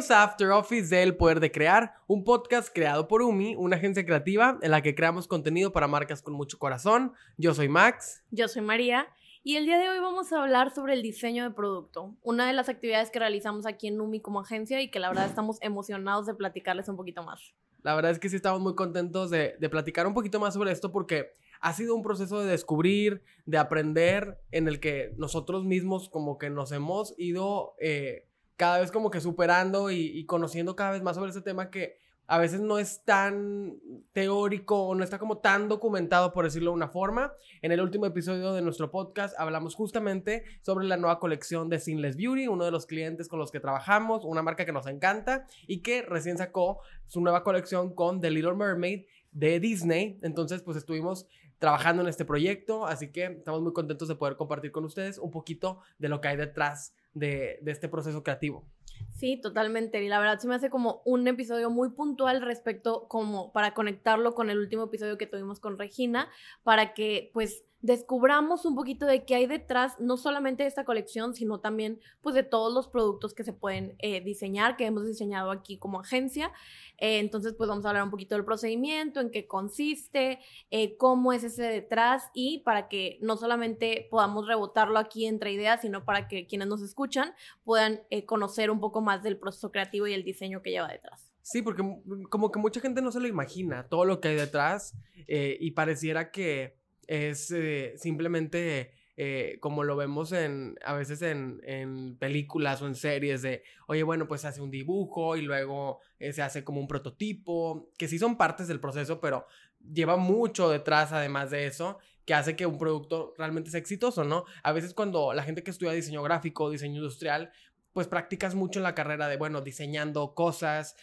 Bienvenidos a After Office del Poder de Crear, un podcast creado por UMI, una agencia creativa en la que creamos contenido para marcas con mucho corazón. Yo soy Max. Yo soy María. Y el día de hoy vamos a hablar sobre el diseño de producto, una de las actividades que realizamos aquí en UMI como agencia y que la verdad estamos emocionados de platicarles un poquito más. La verdad es que sí estamos muy contentos de, platicar un poquito más sobre esto porque ha sido un proceso de descubrir, de aprender, en el que nosotros mismos como que nos hemos ido... Eh, cada vez como que superando y, conociendo cada vez más sobre ese tema que a veces no es tan teórico o no está como tan documentado, por decirlo de una forma. En el último episodio de nuestro podcast hablamos justamente sobre la nueva colección de Sinless Beauty, uno de los clientes con los que trabajamos, una marca que nos encanta y que recién sacó su nueva colección con The Little Mermaid de Disney. Entonces, pues estuvimos trabajando en este proyecto, así que estamos muy contentos de poder compartir con ustedes un poquito de lo que hay detrás de, este proceso creativo. Sí, totalmente. Y la verdad se me hace como un episodio muy puntual respecto como para conectarlo con el último episodio que tuvimos con Regina, para que pues descubramos un poquito de qué hay detrás, no solamente de esta colección, sino también pues de todos los productos que se pueden eh, diseñar, que hemos diseñado aquí como agencia. Eh, entonces pues vamos a hablar un poquito del procedimiento, en qué consiste, eh, cómo es ese detrás y para que no solamente podamos rebotarlo aquí entre ideas, sino para que quienes nos escuchan puedan conocer un poco más del proceso creativo y el diseño que lleva detrás. Sí, porque como que mucha gente no se lo imagina, todo lo que hay detrás y pareciera que es eh, simplemente eh, como lo vemos en, a veces en, en, películas o en series de, oye, bueno, pues se hace un dibujo y luego eh, se hace como un prototipo, que sí son partes del proceso, pero lleva mucho detrás además de eso que hace que un producto realmente sea exitoso, ¿no? A veces cuando la gente que estudia diseño gráfico, diseño industrial, pues practicas mucho en la carrera de, bueno, diseñando cosas,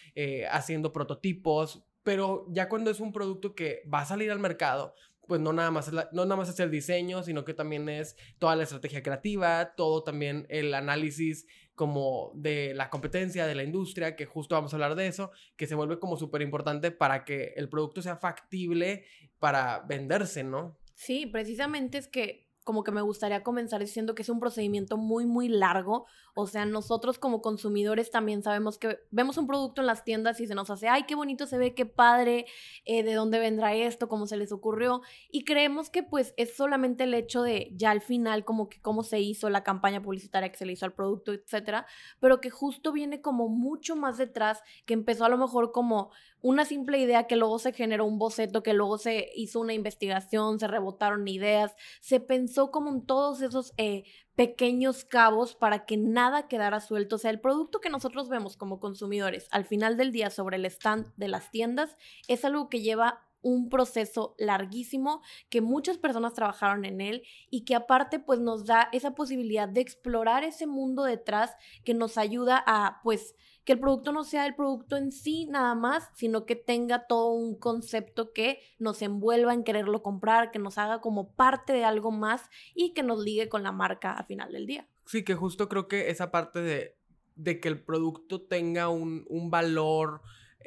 haciendo prototipos, pero ya cuando es un producto que va a salir al mercado, pues no nada más es no nada más es el diseño, sino que también es toda la estrategia creativa, todo también el análisis como de la competencia de la industria, que justo vamos a hablar de eso, que se vuelve como súper importante para que el producto sea factible para venderse, ¿no? Sí, precisamente es que como que me gustaría comenzar diciendo que es un procedimiento muy, muy largo. O sea, nosotros como consumidores también sabemos que vemos un producto en las tiendas y se nos hace, ay, qué bonito se ve, qué padre, eh, de dónde vendrá esto, cómo se les ocurrió. Y creemos que pues es solamente el hecho de ya al final como que cómo se hizo la campaña publicitaria que se le hizo al producto, etcétera. Pero que justo viene como mucho más detrás, que empezó a lo mejor como una simple idea que luego se generó un boceto, que luego se hizo una investigación, se rebotaron ideas, se pensó como en todos esos eh, pequeños cabos para que nada quedara suelto. O sea, el producto que nosotros vemos como consumidores al final del día sobre el stand de las tiendas es algo que lleva un proceso larguísimo que muchas personas trabajaron en él y que aparte pues nos da esa posibilidad de explorar ese mundo detrás que nos ayuda a pues que el producto no sea el producto en sí nada más, sino que tenga todo un concepto que nos envuelva en quererlo comprar, que nos haga como parte de algo más y que nos ligue con la marca a final del día. Sí, que justo creo que esa parte de, de que el producto tenga un, un valor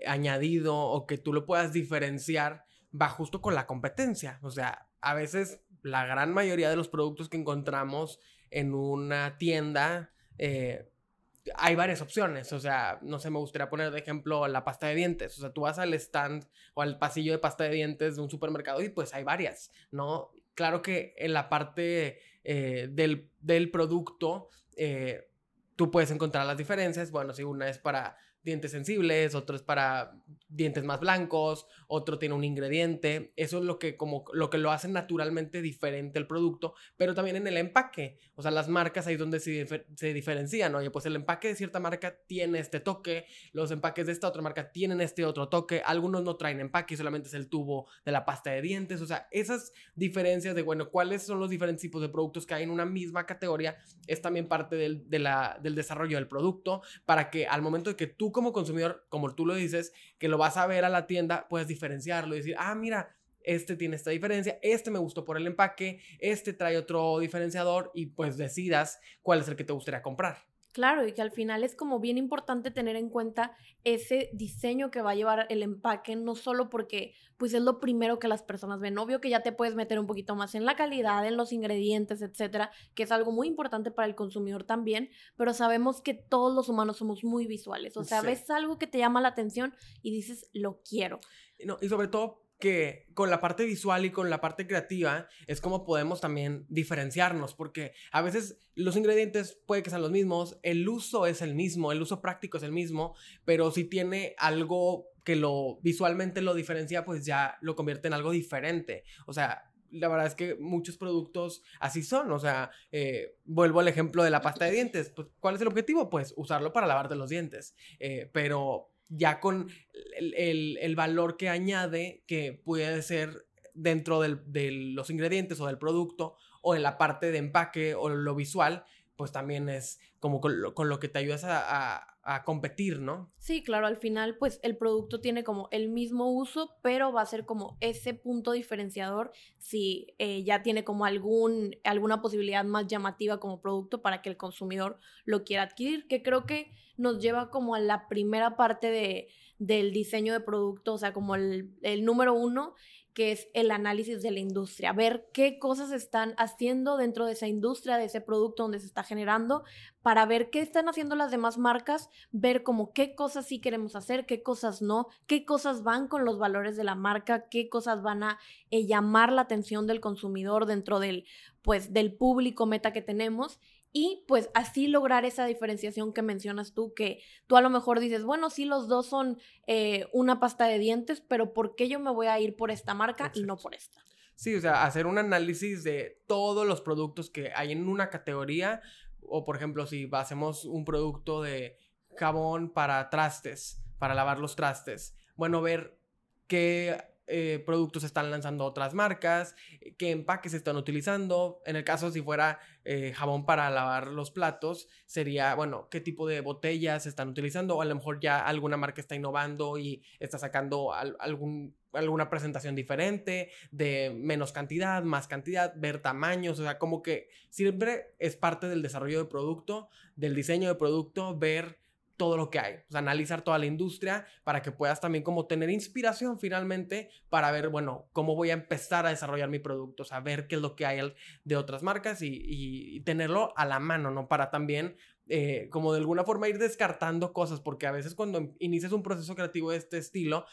añadido o que tú lo puedas diferenciar va justo con la competencia. O sea, a veces la gran mayoría de los productos que encontramos en una tienda eh, hay varias opciones, o sea, no sé, me gustaría poner de ejemplo la pasta de dientes, o sea, tú vas al stand o al pasillo de pasta de dientes de un supermercado y pues hay varias, ¿no? Claro que en la parte eh, del, del, producto, eh, tú puedes encontrar las diferencias, bueno, si una es para dientes sensibles, otro es para dientes más blancos, otro tiene un ingrediente. Eso es lo que como lo que lo hace naturalmente diferente el producto, pero también en el empaque. O sea, las marcas ahí donde se, se diferencian. Oye, pues el empaque de cierta marca tiene este toque, los empaques de esta otra marca tienen este otro toque, algunos no traen empaque, solamente es el tubo de la pasta de dientes. O sea, esas diferencias de, bueno, cuáles son los diferentes tipos de productos que hay en una misma categoría es también parte del, del desarrollo del producto para que al momento de que tú como consumidor, como tú lo dices, que lo vas a ver a la tienda, puedes diferenciarlo y decir, ah, mira, este tiene esta diferencia, este me gustó por el empaque, este trae otro diferenciador y pues decidas cuál es el que te gustaría comprar. Claro, y que al final es como bien importante tener en cuenta ese diseño que va a llevar el empaque, no solo porque pues es lo primero que las personas ven. Obvio que ya te puedes meter un poquito más en la calidad, en los ingredientes, etcétera, que es algo muy importante para el consumidor también, pero sabemos que todos los humanos somos muy visuales. O sea, ves algo que te llama la atención y dices, lo quiero. No, y sobre todo que con la parte visual y con la parte creativa es como podemos también diferenciarnos, porque a veces los ingredientes puede que sean los mismos, el uso es el mismo, el uso práctico es el mismo, pero si tiene algo que lo visualmente lo diferencia, pues ya lo convierte en algo diferente. O sea, la verdad es que muchos productos así son. O sea, eh, vuelvo al ejemplo de la pasta de dientes. Pues, ¿Cuál es el objetivo? Pues usarlo para lavarte los dientes. Eh, pero ya con el, valor que añade, que puede ser dentro de los ingredientes o del producto, o en la parte de empaque o lo visual, pues también es como con lo, que te ayudas a, competir, ¿no? Sí, claro, al final pues el producto tiene como el mismo uso, pero va a ser como ese punto diferenciador si eh, ya tiene como algún, alguna posibilidad más llamativa como producto para que el consumidor lo quiera adquirir, que creo que nos lleva como a la primera parte de, del diseño de producto, o sea, como el, el número uno, que es el análisis de la industria, ver qué cosas están haciendo dentro de esa industria, de ese producto donde se está generando, para ver qué están haciendo las demás marcas, ver como qué cosas sí queremos hacer, qué cosas no, qué cosas van con los valores de la marca, qué cosas van a eh, llamar la atención del consumidor dentro del, pues, del público meta que tenemos y pues así lograr esa diferenciación que mencionas tú, que tú a lo mejor dices, bueno, sí, los dos son eh, una pasta de dientes, pero ¿por qué yo me voy a ir por esta marca y no por esta? Sí, o sea, hacer un análisis de todos los productos que hay en una categoría, o por ejemplo, si hacemos un producto de jabón para trastes, para lavar los trastes, bueno, ver qué eh, productos están lanzando otras marcas, qué empaques están utilizando. En el caso si fuera eh, jabón para lavar los platos, sería, bueno, qué tipo de botellas están utilizando o a lo mejor ya alguna marca está innovando y está sacando algún, alguna presentación diferente de menos cantidad, más cantidad, ver tamaños, o sea, como que siempre es parte del desarrollo de producto, del diseño de producto, ver todo lo que hay, sea, analizar toda la industria para que puedas también como tener inspiración finalmente para ver, bueno, cómo voy a empezar a desarrollar mi producto, o sea, ver qué es lo que hay de otras marcas y, y tenerlo a la mano, ¿no? Para también eh, como de alguna forma ir descartando cosas, porque a veces cuando inicias un proceso creativo de este estilo,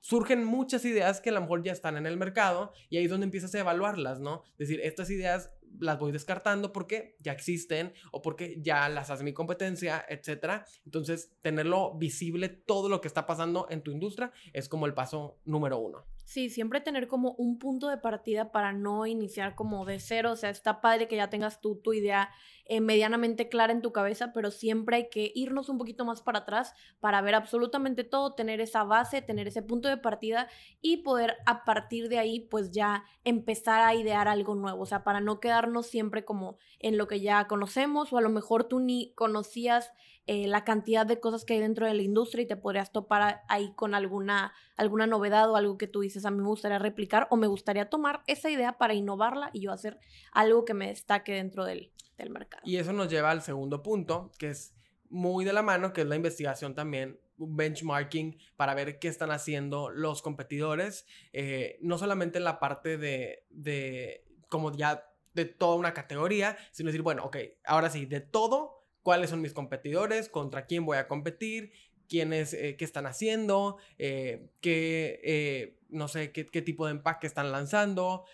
surgen muchas ideas que a lo mejor ya están en el mercado y ahí es donde empiezas a evaluarlas, ¿no? Es decir, estas ideas las voy descartando porque ya existen o porque ya las hace mi competencia, etcétera. Entonces, tenerlo visible todo lo que está pasando en tu industria es como el paso número uno. Sí, siempre tener como un punto de partida para no iniciar como de cero. O sea, está padre que ya tengas tú tu idea eh, medianamente clara en tu cabeza, pero siempre hay que irnos un poquito más para atrás para ver absolutamente todo, tener esa base, tener ese punto de partida y poder a partir de ahí pues ya empezar a idear algo nuevo. O sea, para no quedarnos siempre como en lo que ya conocemos o a lo mejor tú ni conocías eh, la cantidad de cosas que hay dentro de la industria y te podrías topar ahí con alguna, alguna novedad o algo que tú dices, a mí me gustaría replicar o me gustaría tomar esa idea para innovarla y yo hacer algo que me destaque dentro del, del mercado. Y eso nos lleva al segundo punto, que es muy de la mano, que es la investigación también benchmarking para ver qué están haciendo los competidores, eh, no solamente en la parte de, de, como ya de toda una categoría, sino decir, bueno, ok, ahora sí, de todo, cuáles son mis competidores, contra quién voy a competir, quiénes, eh, qué están haciendo, eh, qué, eh, no sé, qué, tipo de empaque están lanzando,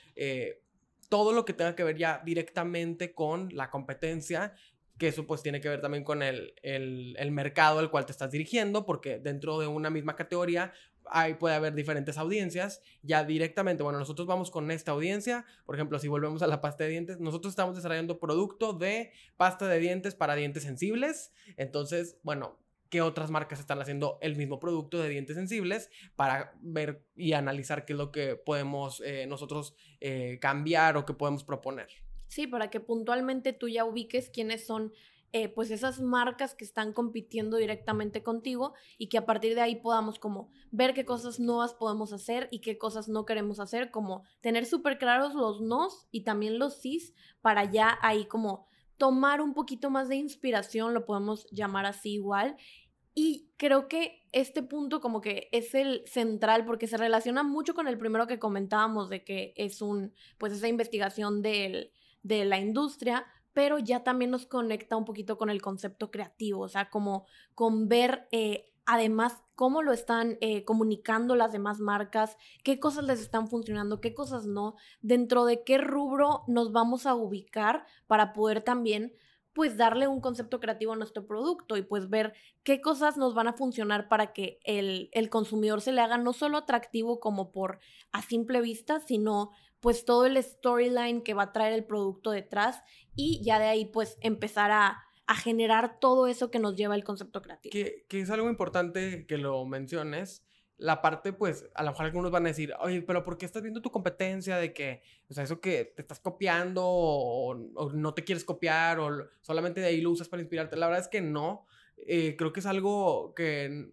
todo lo que tenga que ver ya directamente con la competencia, que eso pues tiene que ver también con el, el, el mercado al cual te estás dirigiendo, porque dentro de una misma categoría ahí puede haber diferentes audiencias. Ya directamente, bueno, nosotros vamos con esta audiencia. Por ejemplo, si volvemos a la pasta de dientes, nosotros estamos desarrollando producto de pasta de dientes para dientes sensibles. Entonces, bueno, ¿qué otras marcas están haciendo el mismo producto de dientes sensibles para ver y analizar qué es lo que podemos eh, nosotros eh, cambiar o qué podemos proponer? Sí, para que puntualmente tú ya ubiques quiénes son eh, pues esas marcas que están compitiendo directamente contigo y que a partir de ahí podamos como ver qué cosas nuevas podemos hacer y qué cosas no queremos hacer, como tener súper claros los nos y también los sís para ya ahí como tomar un poquito más de inspiración, lo podemos llamar así igual. Y creo que este punto como que es el central porque se relaciona mucho con el primero que comentábamos de que es un, pues esa investigación del, de la industria, pero ya también nos conecta un poquito con el concepto creativo, o sea, como con ver eh, además cómo lo están eh, comunicando las demás marcas, qué cosas les están funcionando, qué cosas no, dentro de qué rubro nos vamos a ubicar para poder también pues darle un concepto creativo a nuestro producto y pues ver qué cosas nos van a funcionar para que el, el consumidor se le haga no solo atractivo como por a simple vista, sino pues todo el storyline que va a traer el producto detrás y ya de ahí pues empezar a, generar todo eso que nos lleva el concepto creativo. Que, que, es algo importante que lo menciones. La parte, pues, a lo mejor algunos van a decir, oye, pero ¿por qué estás viendo tu competencia de que, o sea, eso que te estás copiando o, no te quieres copiar o solamente de ahí lo usas para inspirarte? La verdad es que no. Eh, creo que es algo que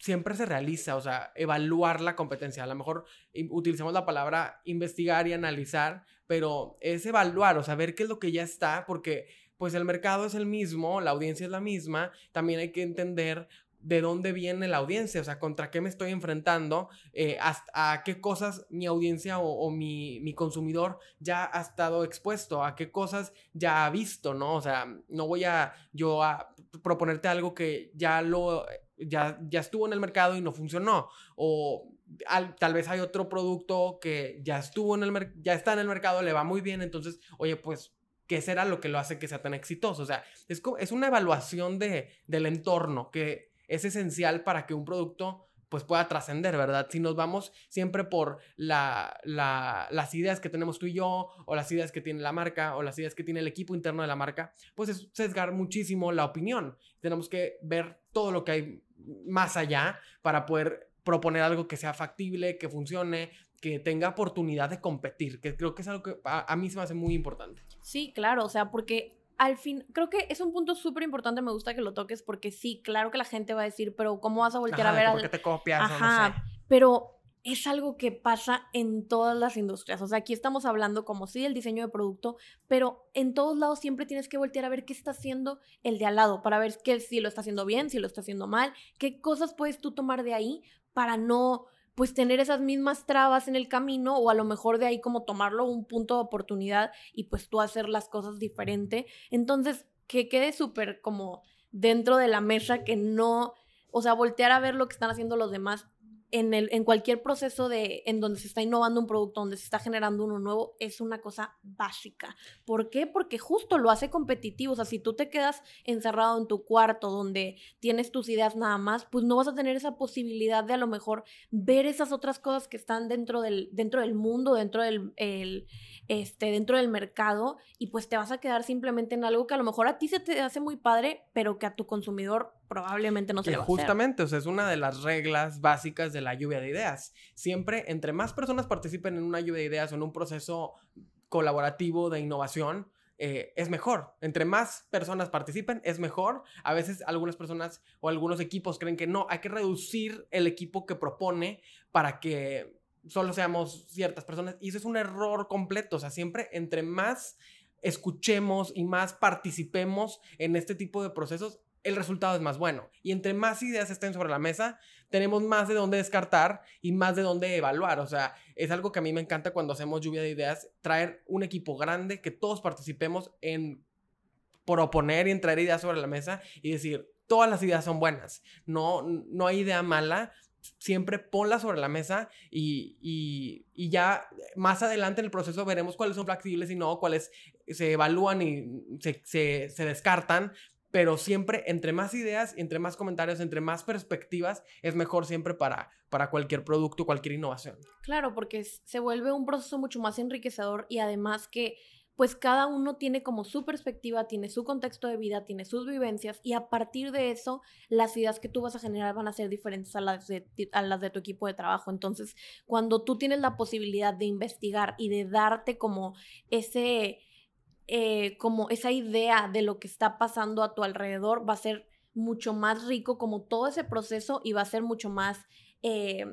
siempre se realiza, o sea, evaluar la competencia. A lo mejor utilizamos la palabra investigar y analizar, pero es evaluar, o sea, ver qué es lo que ya está, porque pues el mercado es el mismo, la audiencia es la misma, también hay que entender de dónde viene la audiencia, o sea, contra qué me estoy enfrentando, eh, a qué cosas mi audiencia o, mi, mi, consumidor ya ha estado expuesto, a qué cosas ya ha visto, ¿no? O sea, no voy a yo proponerte algo que ya lo ya, ya estuvo en el mercado y no funcionó. O tal vez hay otro producto que ya estuvo en el ya está en el mercado, le va muy bien, entonces, oye, pues, ¿qué será lo que lo hace que sea tan exitoso? O sea, es, es una evaluación de, del entorno que es esencial para que un producto pues pueda trascender, ¿verdad? Si nos vamos siempre por la, las ideas que tenemos tú y yo, o las ideas que tiene la marca, o las ideas que tiene el equipo interno de la marca, pues es sesgar muchísimo la opinión. Tenemos que ver todo lo que hay más allá para poder proponer algo que sea factible, que funcione, que tenga oportunidad de competir, que creo que es algo que a, mí se me hace muy importante. Sí, claro, o sea, porque al fin, creo que es un punto súper importante, me gusta que lo toques, porque sí, claro que la gente va a decir, pero ¿cómo vas a voltear a ver a... ¿Por qué te copias? Ajá, no sé. pero es algo que pasa en todas las industrias. O sea, aquí estamos hablando como sí del diseño de producto, pero en todos lados siempre tienes que voltear a ver qué está haciendo el de al lado para ver que, si lo está haciendo bien, si lo está haciendo mal, qué cosas puedes tú tomar de ahí para no pues tener esas mismas trabas en el camino o a lo mejor de ahí como tomarlo un punto de oportunidad y pues tú hacer las cosas diferente. Entonces, que quede súper como dentro de la mesa que no, o sea, voltear a ver lo que están haciendo los demás en, el, en cualquier proceso de, en donde se está innovando un producto, donde se está generando uno nuevo, es una cosa básica. ¿Por qué? Porque justo lo hace competitivo. O sea, si tú te quedas encerrado en tu cuarto donde tienes tus ideas nada más, pues no vas a tener esa posibilidad de a lo mejor ver esas otras cosas que están dentro del, dentro del mundo, dentro del, el, este, dentro del mercado, y pues te vas a quedar simplemente en algo que a lo mejor a ti se te hace muy padre, pero que a tu consumidor probablemente no se le va justamente, o sea, es una de las reglas básicas de la lluvia de ideas. Siempre, entre más personas participen en una lluvia de ideas o en un proceso colaborativo de innovación, eh, es mejor. Entre más personas participen, es mejor. A veces algunas personas o algunos equipos creen que no, hay que reducir el equipo que propone para que solo seamos ciertas personas. Y eso es un error completo. O sea, siempre entre más escuchemos y más participemos en este tipo de procesos, el resultado es más bueno. Y entre más ideas estén sobre la mesa, tenemos más de dónde descartar y más de dónde evaluar. O sea, es algo que a mí me encanta cuando hacemos lluvia de ideas, traer un equipo grande, que todos participemos en proponer y en traer ideas sobre la mesa y decir, todas las ideas son buenas, no, no hay idea mala, siempre ponla sobre la mesa y, ya más adelante en el proceso veremos cuáles son flexibles y no, cuáles se evalúan y se, se descartan, pero siempre entre más ideas, entre más comentarios, entre más perspectivas, es mejor siempre para, para cualquier producto, cualquier innovación. Claro, porque se vuelve un proceso mucho más enriquecedor y además que pues cada uno tiene como su perspectiva, tiene su contexto de vida, tiene sus vivencias y a partir de eso las ideas que tú vas a generar van a ser diferentes a las de, a las de tu equipo de trabajo. Entonces, cuando tú tienes la posibilidad de investigar y de darte como ese eh, como esa idea de lo que está pasando a tu alrededor va a ser mucho más rico como todo ese proceso y va a ser mucho más, eh,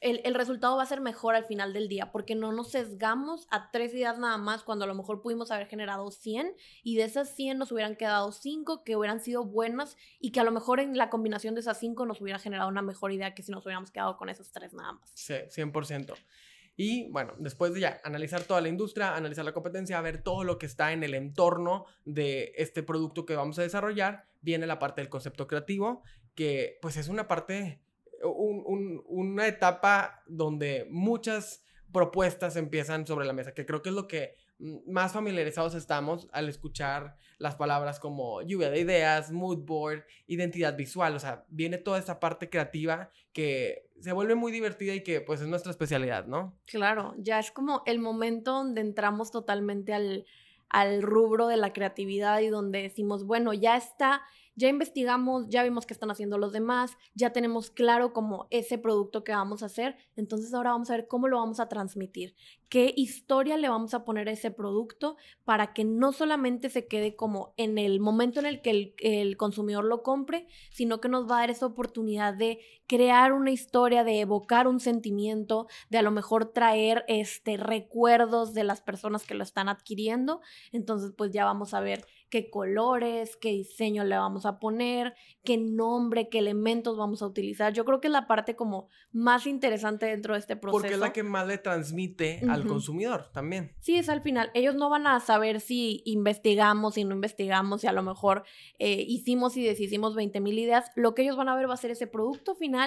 el, el, resultado va a ser mejor al final del día, porque no nos sesgamos a tres ideas nada más cuando a lo mejor pudimos haber generado 100 y de esas 100 nos hubieran quedado 5 que hubieran sido buenas y que a lo mejor en la combinación de esas 5 nos hubiera generado una mejor idea que si nos hubiéramos quedado con esas tres nada más. Sí, 100%. Y bueno, después de ya analizar toda la industria, analizar la competencia, ver todo lo que está en el entorno de este producto que vamos a desarrollar, viene la parte del concepto creativo, que pues es una parte una etapa donde muchas propuestas empiezan sobre la mesa, que creo que es lo que más familiarizados estamos al escuchar las palabras como lluvia de ideas, mood board, identidad visual, o sea, viene toda esa parte creativa que se vuelve muy divertida y que pues es nuestra especialidad, ¿no? Claro, ya es como el momento donde entramos totalmente al, al rubro de la creatividad y donde decimos, bueno, ya está ya investigamos, ya vimos qué están haciendo los demás, ya tenemos claro como ese producto que vamos a hacer, entonces ahora vamos a ver cómo lo vamos a transmitir, qué historia le vamos a poner a ese producto para que no solamente se quede como en el momento en el que el, el consumidor lo compre, sino que nos va a dar esa oportunidad de crear una historia, de evocar un sentimiento, de a lo mejor traer este recuerdos de las personas que lo están adquiriendo. Entonces, pues ya vamos a ver qué colores, qué diseño le vamos a poner, qué nombre, qué elementos vamos a utilizar. Yo creo que es la parte como más interesante dentro de este proceso. Porque es la que más le transmite al consumidor también. Sí, es al final. Ellos no van a saber si investigamos, si no investigamos, si a lo mejor eh, hicimos y deshicimos 20 mil ideas. Lo que ellos van a ver va a ser ese producto final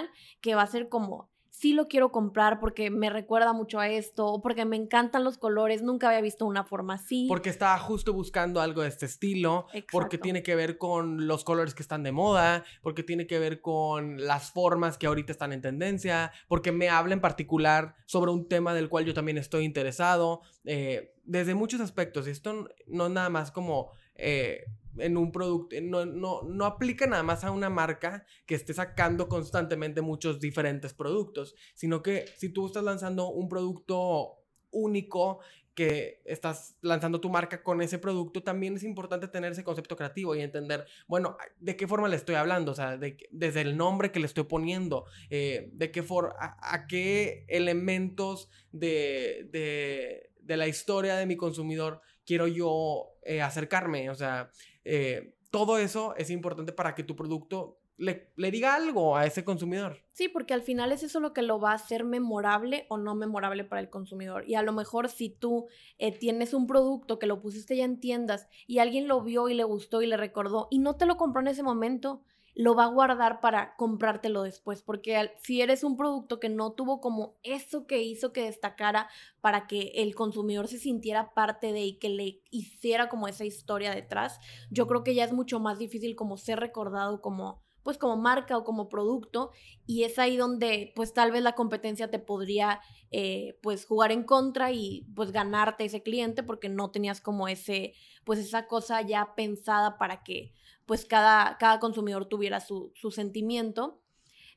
que va a ser como sí lo quiero comprar porque me recuerda mucho a esto, o porque me encantan los colores, nunca había visto una forma así. Porque estaba justo buscando algo de este estilo, porque tiene que ver con los colores que están de moda, porque tiene que ver con las formas que ahorita están en tendencia, porque me habla en particular sobre un tema del cual yo también estoy interesado, eh, desde muchos aspectos. Esto no es nada más como... Eh, en un producto, no, no, no aplica nada más a una marca que esté sacando constantemente muchos diferentes productos, sino que si tú estás lanzando un producto único que estás lanzando tu marca con ese producto, también es importante tener ese concepto creativo y entender, bueno, de qué forma le estoy hablando, o sea, de, desde el nombre que le estoy poniendo, eh, de qué forma, a, qué elementos de, de, de, la historia de mi consumidor quiero yo eh, acercarme, o sea, eh, todo eso es importante para que tu producto le, diga algo a ese consumidor. Sí, porque al final es eso lo que lo va a hacer memorable o no memorable para el consumidor. Y a lo mejor si tú eh, tienes un producto que lo pusiste ya en tiendas y alguien lo vio y le gustó y le recordó y no te lo compró en ese momento, lo va a guardar para comprártelo después, porque si eres un producto que no tuvo como eso que hizo que destacara para que el consumidor se sintiera parte de y que le hiciera como esa historia detrás, yo creo que ya es mucho más difícil como ser recordado como pues como marca o como producto y es ahí donde pues tal vez la competencia te podría eh, pues jugar en contra y pues ganarte ese cliente porque no tenías como ese pues esa cosa ya pensada para que pues cada, cada consumidor tuviera su, su sentimiento.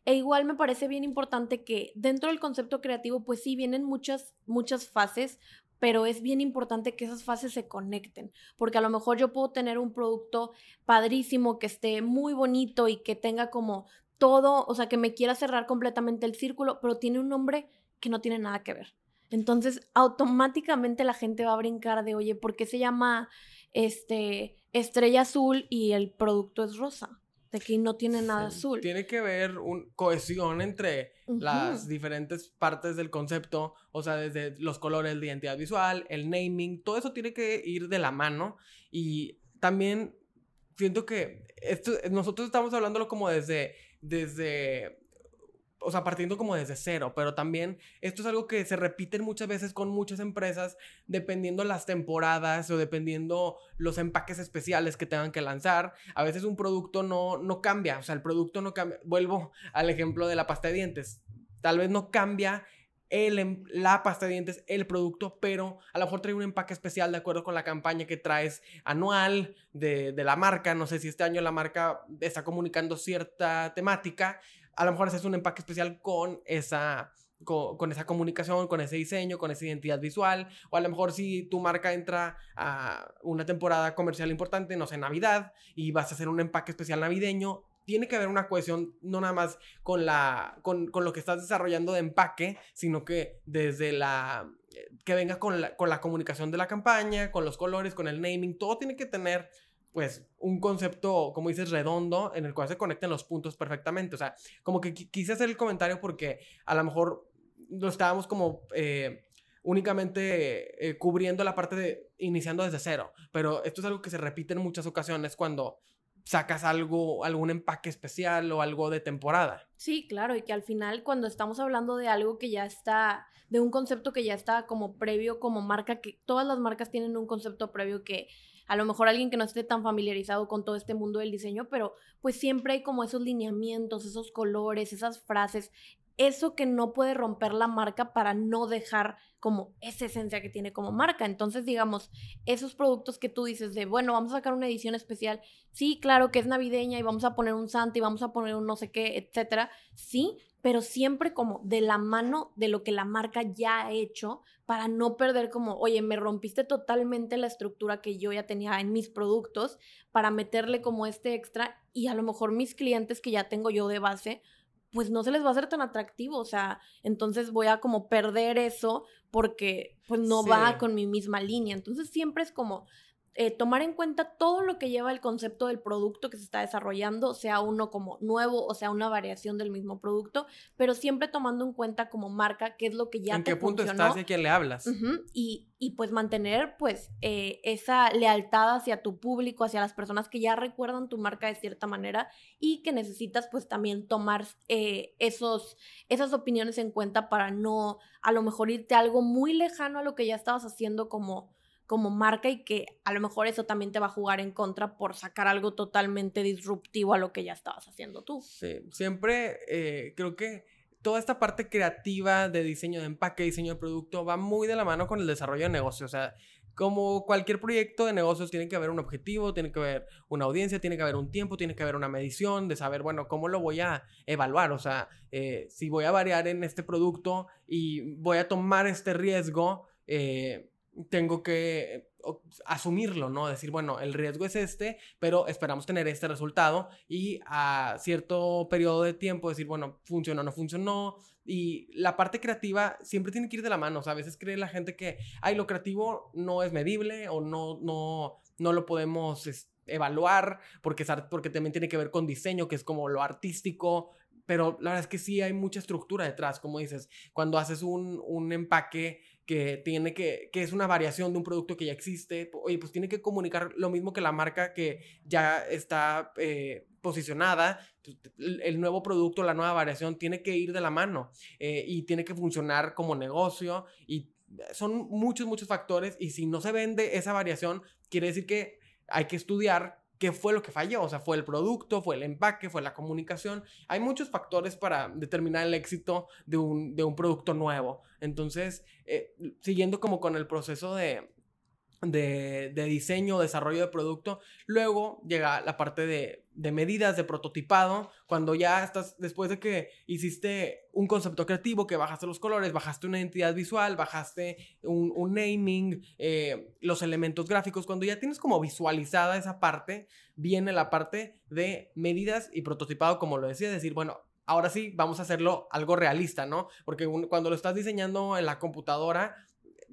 E igual me parece bien importante que dentro del concepto creativo, pues sí, vienen muchas, muchas fases, pero es bien importante que esas fases se conecten, porque a lo mejor yo puedo tener un producto padrísimo, que esté muy bonito y que tenga como todo, o sea, que me quiera cerrar completamente el círculo, pero tiene un nombre que no tiene nada que ver. Entonces, automáticamente la gente va a brincar de, oye, ¿por qué se llama este estrella azul y el producto es rosa. De que no tiene nada azul. Tiene que haber un cohesión entre las diferentes partes del concepto, o sea, desde los colores de identidad visual, el naming, todo eso tiene que ir de la mano. Y también siento que esto, nosotros estamos hablándolo como desde, desde o sea, partiendo como desde cero, pero también esto es algo que se repite muchas veces con muchas empresas, dependiendo las temporadas o dependiendo los empaques especiales que tengan que lanzar. A veces un producto no, no cambia, o sea, el producto no cambia. Vuelvo al ejemplo de la pasta de dientes. Tal vez no cambia el, em, la pasta de dientes, el producto, pero a lo mejor trae un empaque especial de acuerdo con la campaña que traes anual de, de la marca. No sé si este año la marca está comunicando cierta temática a lo mejor haces un empaque especial con esa, con, esa comunicación, con ese diseño, con esa identidad visual, o a lo mejor si tu marca entra a una temporada comercial importante, no sé, Navidad, y vas a hacer un empaque especial navideño, tiene que haber una cohesión no nada más con, la, con, con lo que estás desarrollando de empaque, sino que desde la que venga con la, con la comunicación de la campaña, con los colores, con el naming, todo tiene que tener pues un concepto, como dices, redondo en el cual se conecten los puntos perfectamente. O sea, como que quise hacer el comentario porque a lo mejor lo estábamos como eh, únicamente eh, cubriendo la parte de iniciando desde cero, pero esto es algo que se repite en muchas ocasiones cuando sacas algo, algún empaque especial o algo de temporada. Sí, claro, y que al final cuando estamos hablando de algo que ya está, de un concepto que ya está como previo como marca, que todas las marcas tienen un concepto previo que a lo mejor alguien que no esté tan familiarizado con todo este mundo del diseño, pero pues siempre hay como esos lineamientos, esos colores, esas frases, eso que no puede romper la marca para no dejar como esa esencia que tiene como marca. Entonces, digamos, esos productos que tú dices de, bueno, vamos a sacar una edición especial, sí, claro que es navideña y vamos a poner un Santa y vamos a poner un no sé qué, etcétera, sí, pero siempre como de la mano de lo que la marca ya ha hecho para no perder como, oye, me rompiste totalmente la estructura que yo ya tenía en mis productos para meterle como este extra y a lo mejor mis clientes que ya tengo yo de base pues no se les va a hacer tan atractivo, o sea, entonces voy a como perder eso porque pues no va con mi misma línea. Entonces siempre es como eh, tomar en cuenta todo lo que lleva el concepto del producto que se está desarrollando, sea uno como nuevo o sea una variación del mismo producto, pero siempre tomando en cuenta como marca qué es lo que ya ¿En qué punto estás y a quién le hablas? y, y, pues mantener pues eh, esa lealtad hacia tu público, hacia las personas que ya recuerdan tu marca de cierta manera y que necesitas pues también tomar eh, esos, esas opiniones en cuenta para no a lo mejor irte a algo muy lejano a lo que ya estabas haciendo como como marca y que a lo mejor eso también te va a jugar en contra por sacar algo totalmente disruptivo a lo que ya estabas haciendo tú. Sí, siempre eh, creo que toda esta parte creativa de diseño de empaque, diseño de producto, va muy de la mano con el desarrollo de negocio. O sea, como cualquier proyecto de negocios, tiene que haber un objetivo, tiene que haber una audiencia, tiene que haber un tiempo, tiene que haber una medición de saber, bueno, cómo lo voy a evaluar. O sea, eh, si voy a variar en este producto y voy a tomar este riesgo, eh, tengo que asumirlo, ¿no? Decir, bueno, el riesgo es este, pero esperamos tener este resultado y a cierto periodo de tiempo decir, bueno, funcionó, no funcionó. Y la parte creativa siempre tiene que ir de la mano. O sea, a veces cree la gente que, ay, lo creativo no es medible o no, no, no lo podemos evaluar porque, porque también tiene que ver con diseño, que es como lo artístico, pero la verdad es que sí hay mucha estructura detrás, como dices, cuando haces un, un empaque que tiene que, que es una variación de un producto que ya existe, oye, pues tiene que comunicar lo mismo que la marca que ya está eh, posicionada, el nuevo producto, la nueva variación tiene que ir de la mano eh, y tiene que funcionar como negocio y son muchos, muchos factores y si no se vende esa variación, quiere decir que hay que estudiar qué fue lo que falló. O sea, fue el producto, fue el empaque, fue la comunicación. Hay muchos factores para determinar el éxito de un, de un producto nuevo. Entonces, eh, siguiendo como con el proceso de, de, de, diseño, desarrollo de producto. Luego llega la parte de, medidas, de prototipado, cuando ya estás, después de que hiciste un concepto creativo, que bajaste los colores, bajaste una identidad visual, bajaste un, un naming, eh, los elementos gráficos, cuando ya tienes como visualizada esa parte, viene la parte de medidas y prototipado, como lo decía, decir, bueno, ahora sí, vamos a hacerlo algo realista, ¿no? Porque cuando lo estás diseñando en la computadora,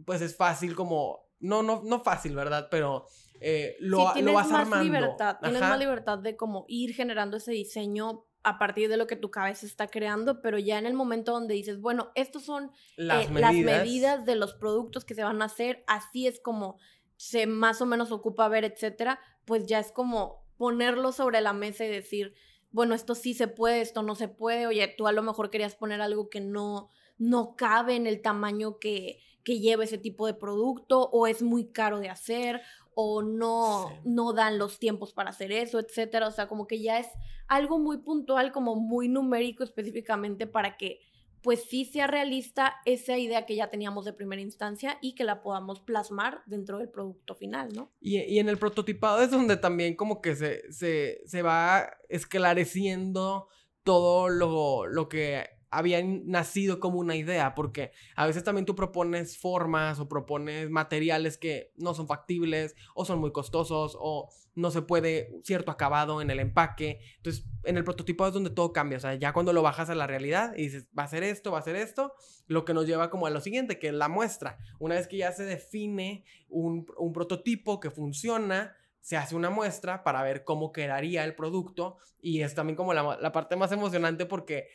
pues es fácil como no, no, no fácil, ¿verdad? Pero eh, lo, lo, vas más Libertad, tienes más libertad de como ir generando ese diseño a partir de lo que tu cabeza está creando, pero ya en el momento donde dices, bueno, estos son las, eh, medidas. las medidas de los productos que se van a hacer, así es como se más o menos ocupa ver, etcétera, pues ya es como ponerlo sobre la mesa y decir, bueno, esto sí se puede, esto no se puede, oye, tú a lo mejor querías poner algo que no, no cabe en el tamaño que, que lleva ese tipo de producto o es muy caro de hacer o no, no dan los tiempos para hacer eso, etcétera. O sea, como que ya es algo muy puntual, como muy numérico específicamente para que pues sí sea realista esa idea que ya teníamos de primera instancia y que la podamos plasmar dentro del producto final, ¿no? Y, y en el prototipado es donde también como que se, se, se va esclareciendo todo lo, lo que habían nacido como una idea, porque a veces también tú propones formas o propones materiales que no son factibles o son muy costosos o no se puede cierto acabado en el empaque. Entonces, en el prototipo es donde todo cambia, o sea, ya cuando lo bajas a la realidad y dices, va a ser esto, va a ser esto, lo que nos lleva como a lo siguiente, que es la muestra. Una vez que ya se define un, un prototipo que funciona, se hace una muestra para ver cómo quedaría el producto y es también como la, la parte más emocionante porque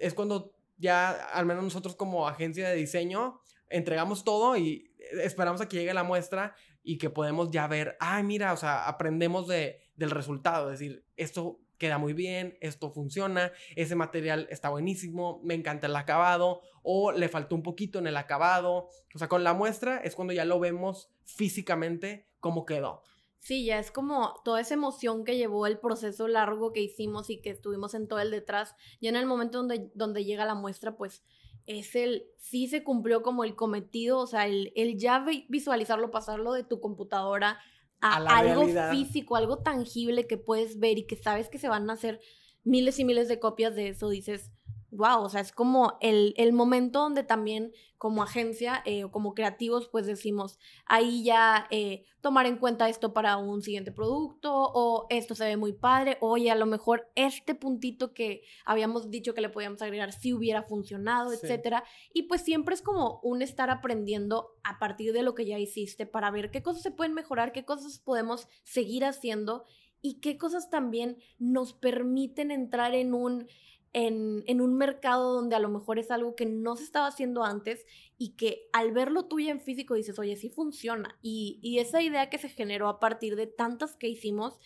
es cuando ya, al menos nosotros como agencia de diseño, entregamos todo y esperamos a que llegue la muestra y que podemos ya ver, ay, mira, o sea, aprendemos de, del resultado, es decir, esto queda muy bien, esto funciona, ese material está buenísimo, me encanta el acabado o le faltó un poquito en el acabado. O sea, con la muestra es cuando ya lo vemos físicamente cómo quedó. Sí, ya es como toda esa emoción que llevó el proceso largo que hicimos y que estuvimos en todo el detrás. Ya en el momento donde, donde llega la muestra, pues es el, sí se cumplió como el cometido, o sea, el, el ya visualizarlo, pasarlo de tu computadora a, algo físico, algo tangible que puedes ver y que sabes que se van a hacer miles y miles de copias de eso, dices, wow, o sea, es como el, el momento donde también como agencia eh, o como creativos, pues decimos, ahí ya eh, tomar en cuenta esto para un siguiente producto o esto se ve muy padre, oye, a lo mejor este puntito que habíamos dicho que le podíamos agregar si hubiera funcionado, etcétera. Y pues siempre es como un estar aprendiendo a partir de lo que ya hiciste para ver qué cosas se pueden mejorar, qué cosas podemos seguir haciendo y qué cosas también nos permiten entrar en un en, un mercado donde a lo mejor es algo que no se estaba haciendo antes y que al verlo tuyo en físico dices, oye, sí funciona. Y, esa idea que se generó a partir de tantas que hicimos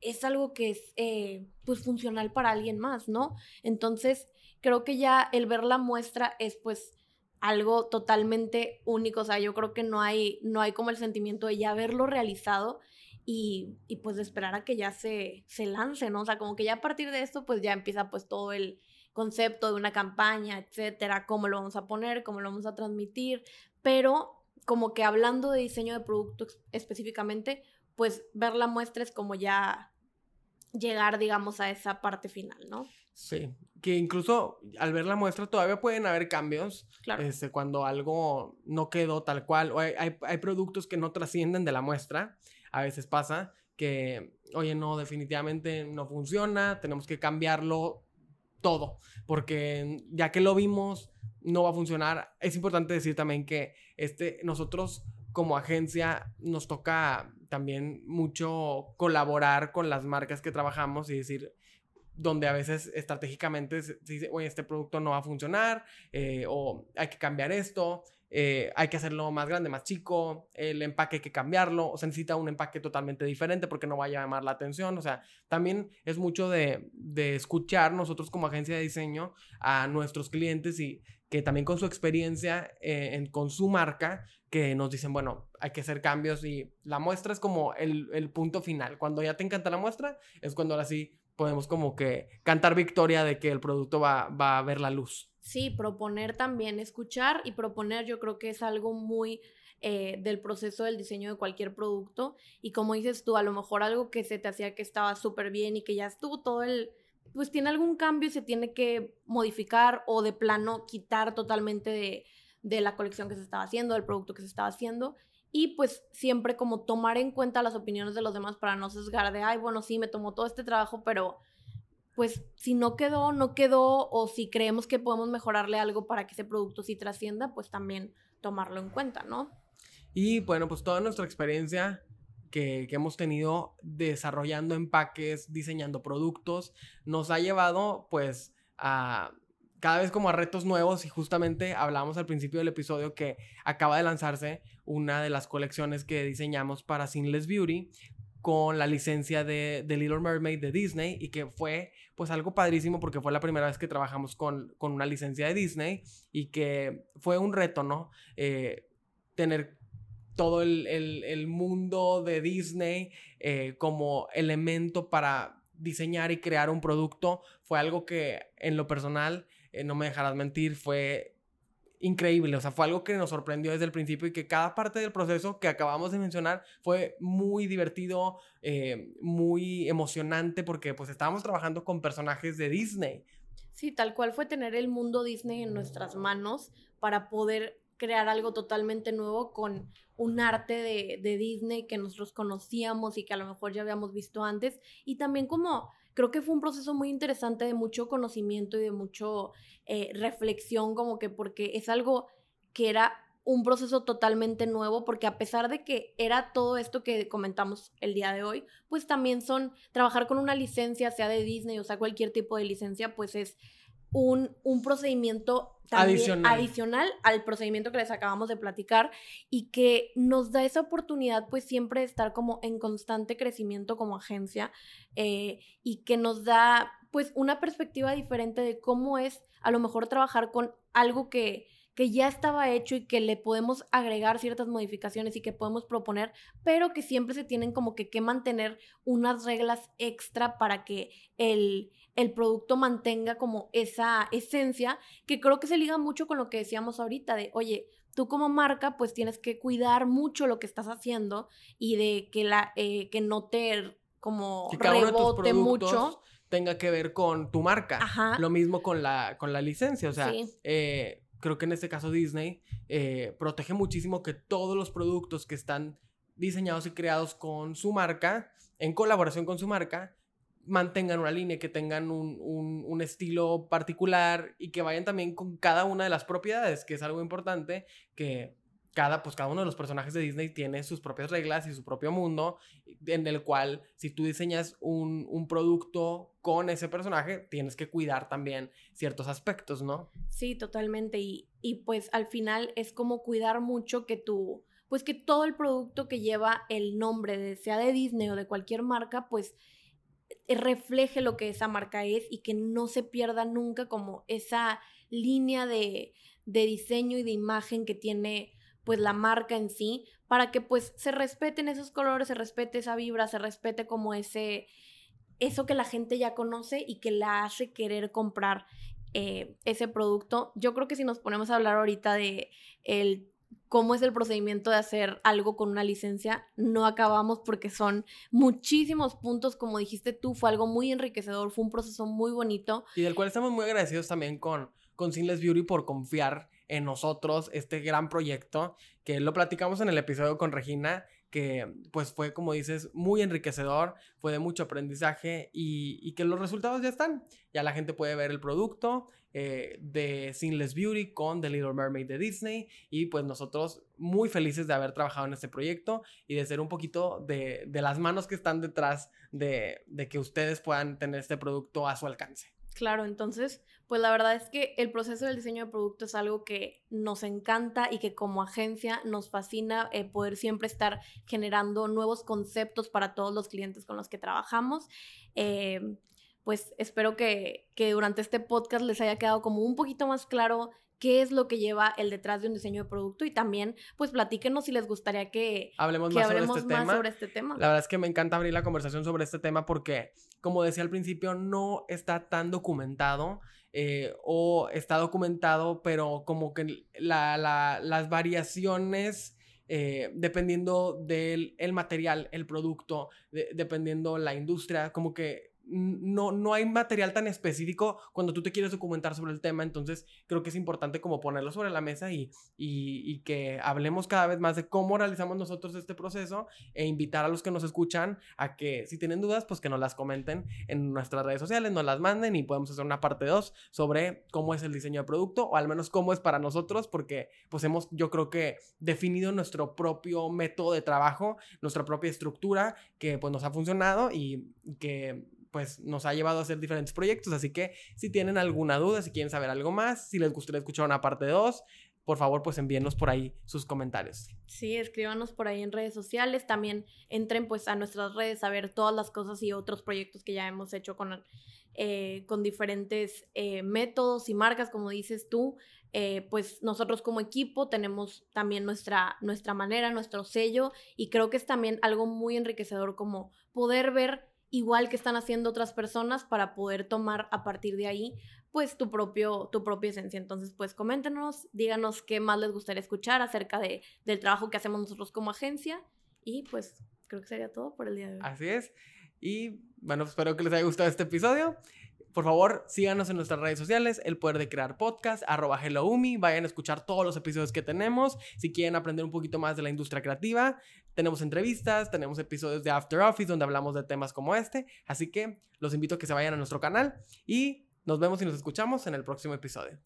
es algo que es eh, pues funcional para alguien más, ¿no? Entonces, creo que ya el ver la muestra es pues algo totalmente único, o sea, yo creo que no hay, no hay como el sentimiento de ya haberlo realizado y, y, pues de esperar a que ya se, se lance, ¿no? O sea, como que ya a partir de esto pues ya empieza pues todo el concepto de una campaña, etcétera, cómo lo vamos a poner, cómo lo vamos a transmitir, pero como que hablando de diseño de producto específicamente, pues ver la muestra es como ya llegar, digamos, a esa parte final, ¿no? Sí, que incluso al ver la muestra todavía pueden haber cambios. Claro. Este, cuando algo no quedó tal cual, o hay, hay, hay productos que no trascienden de la muestra a veces pasa que, oye, no, definitivamente no funciona, tenemos que cambiarlo todo, porque ya que lo vimos, no va a funcionar. Es importante decir también que este, nosotros como agencia nos toca también mucho colaborar con las marcas que trabajamos y decir, donde a veces estratégicamente se dice, oye, este producto no va a funcionar, eh, o hay que cambiar esto, eh, hay que hacerlo más grande, más chico, el empaque hay que cambiarlo, o se necesita un empaque totalmente diferente porque no vaya a llamar la atención, o sea, también es mucho de, escuchar nosotros como agencia de diseño a nuestros clientes y que también con su experiencia eh, con su marca, que nos dicen, bueno, hay que hacer cambios y la muestra es como el, el punto final. Cuando ya te encanta la muestra, es cuando ahora sí podemos como que cantar victoria de que el producto va, va a ver la luz. Sí, proponer también, escuchar y proponer yo creo que es algo muy eh, del proceso del diseño de cualquier producto. Y como dices tú, a lo mejor algo que se te hacía que estaba súper bien y que ya estuvo todo el, pues tiene algún cambio y se tiene que modificar o de plano quitar totalmente de, de la colección que se estaba haciendo, del producto que se estaba haciendo. Y pues siempre como tomar en cuenta las opiniones de los demás para no sesgar de, ay, bueno, sí, me tomó todo este trabajo, pero pues si no quedó, no quedó, o si creemos que podemos mejorarle algo para que ese producto sí trascienda, pues también tomarlo en cuenta, ¿no? Y bueno, pues toda nuestra experiencia que, hemos tenido desarrollando empaques, diseñando productos, nos ha llevado pues a cada vez como a retos nuevos y justamente hablamos al principio del episodio que acaba de lanzarse una de las colecciones que diseñamos para Sinless Beauty con la licencia de, de, Little Mermaid de Disney y que fue pues algo padrísimo porque fue la primera vez que trabajamos con, con una licencia de Disney y que fue un reto, ¿no? Eh, tener todo el, el, mundo de Disney eh, como elemento para diseñar y crear un producto fue algo que en lo personal, eh, no me dejarás mentir, fue increíble, o sea, fue algo que nos sorprendió desde el principio y que cada parte del proceso que acabamos de mencionar fue muy divertido, eh, muy emocionante porque pues estábamos trabajando con personajes de Disney, Sí, tal cual fue tener el mundo Disney en nuestras manos para poder crear algo totalmente nuevo con un arte de, de, Disney que nosotros conocíamos y que a lo mejor ya habíamos visto antes. Y también como creo que fue un proceso muy interesante de mucho conocimiento y de mucho eh, reflexión, como que porque es algo que era un proceso totalmente nuevo, porque a pesar de que era todo esto que comentamos el día de hoy, pues también son trabajar con una licencia, sea de Disney o sea cualquier tipo de licencia, pues es un, un procedimiento adicional. al procedimiento que les acabamos de platicar y que nos da esa oportunidad pues siempre de estar como en constante crecimiento como agencia eh, y que nos da pues una perspectiva diferente de cómo es a lo mejor trabajar con algo que, que ya estaba hecho y que le podemos agregar ciertas modificaciones y que podemos proponer, pero que siempre se tienen como que, que mantener unas reglas extra para que el, el producto mantenga como esa esencia, que creo que se liga mucho con lo que decíamos ahorita, de, oye, tú como marca pues tienes que cuidar mucho lo que estás haciendo y de que, la, eh, que no te como rebote mucho tenga que ver con tu marca. Lo mismo con la, con la licencia, o sea, eh, creo que en este caso Disney eh, protege muchísimo que todos los productos que están diseñados y creados con su marca, en colaboración con su marca, mantengan una línea, que tengan un, estilo particular y que vayan también con cada una de las propiedades, que es algo importante, que cada, pues cada uno de los personajes de Disney tiene sus propias reglas y su propio mundo, en el cual si tú diseñas un, un producto con ese personaje, tienes que cuidar también ciertos aspectos, ¿no? Sí, totalmente. Y, y pues al final es como cuidar mucho que tu, pues que todo el producto que lleva el nombre, sea de Disney o de cualquier marca, pues refleje lo que esa marca es y que no se pierda nunca como esa línea de, diseño y de imagen que tiene pues la marca en sí, para que pues se respeten esos colores, se respete esa vibra, se respete como ese, eso que la gente ya conoce y que la hace querer comprar eh, ese producto. Yo creo que si nos ponemos a hablar ahorita de el cómo es el procedimiento de hacer algo con una licencia, no acabamos porque son muchísimos puntos, como dijiste tú, fue algo muy enriquecedor, fue un proceso muy bonito. Y del cual estamos muy agradecidos también con, con Sinless Beauty por confiar en nosotros este gran proyecto, que lo platicamos en el episodio con Regina, que pues fue, como dices, muy enriquecedor, fue de mucho aprendizaje y, y que los resultados ya están. Ya la gente puede ver el producto, eh, de Sinless Beauty con The Little Mermaid de Disney y pues nosotros muy felices de haber trabajado en este proyecto y de ser un poquito de, de las manos que están detrás de, de que ustedes puedan tener este producto a su alcance. Claro, entonces, pues la verdad es que el proceso del diseño de producto es algo que nos encanta y que como agencia nos fascina eh, poder siempre estar generando nuevos conceptos para todos los clientes con los que trabajamos. Eh, pues espero que, durante este podcast les haya quedado como un poquito más claro qué es lo que lleva el detrás de un diseño de producto y también pues platíquenos si les gustaría que hablemos, más, este sobre este, tema. La verdad es que me encanta abrir la conversación sobre este tema porque como decía al principio no está tan documentado eh, o está documentado pero como que las variaciones eh, dependiendo del material, el producto, dependiendo la industria, como que no, no hay material tan específico cuando tú te quieres documentar sobre el tema, entonces creo que es importante como ponerlo sobre la mesa y, y, que hablemos cada vez más de cómo realizamos nosotros este proceso e invitar a los que nos escuchan a que si tienen dudas, pues que nos las comenten en nuestras redes sociales, nos las manden y podemos hacer una parte 2 sobre cómo es el diseño de producto o al menos cómo es para nosotros, porque pues hemos yo creo que definido nuestro propio método de trabajo, nuestra propia estructura que pues nos ha funcionado y que pues nos ha llevado a hacer diferentes proyectos. Así que si tienen alguna duda, si quieren saber algo más, si les gustaría escuchar una parte 2, por favor, pues envíenos por ahí sus comentarios. Sí, escríbanos por ahí en redes sociales. También entren pues a nuestras redes a ver todas las cosas y otros proyectos que ya hemos hecho con, eh, con diferentes eh, métodos y marcas, como dices tú. Eh, pues nosotros como equipo tenemos también nuestra, nuestra manera, nuestro sello y creo que es también algo muy enriquecedor como poder ver igual que están haciendo otras personas para poder tomar a partir de ahí pues tu propio tu propia esencia. Entonces, pues coméntenos, díganos qué más les gustaría escuchar acerca de, del trabajo que hacemos nosotros como agencia y pues creo que sería todo por el día de hoy. Así es. Y bueno, espero que les haya gustado este episodio. Por favor, síganos en nuestras redes sociales, El Poder de Crear Podcast, arroba HelloUmi. Vayan a escuchar todos los episodios que tenemos. Si quieren aprender un poquito más de la industria creativa, tenemos entrevistas, tenemos episodios de After Office donde hablamos de temas como este. Así que los invito a que se vayan a nuestro canal y nos vemos y nos escuchamos en el próximo episodio.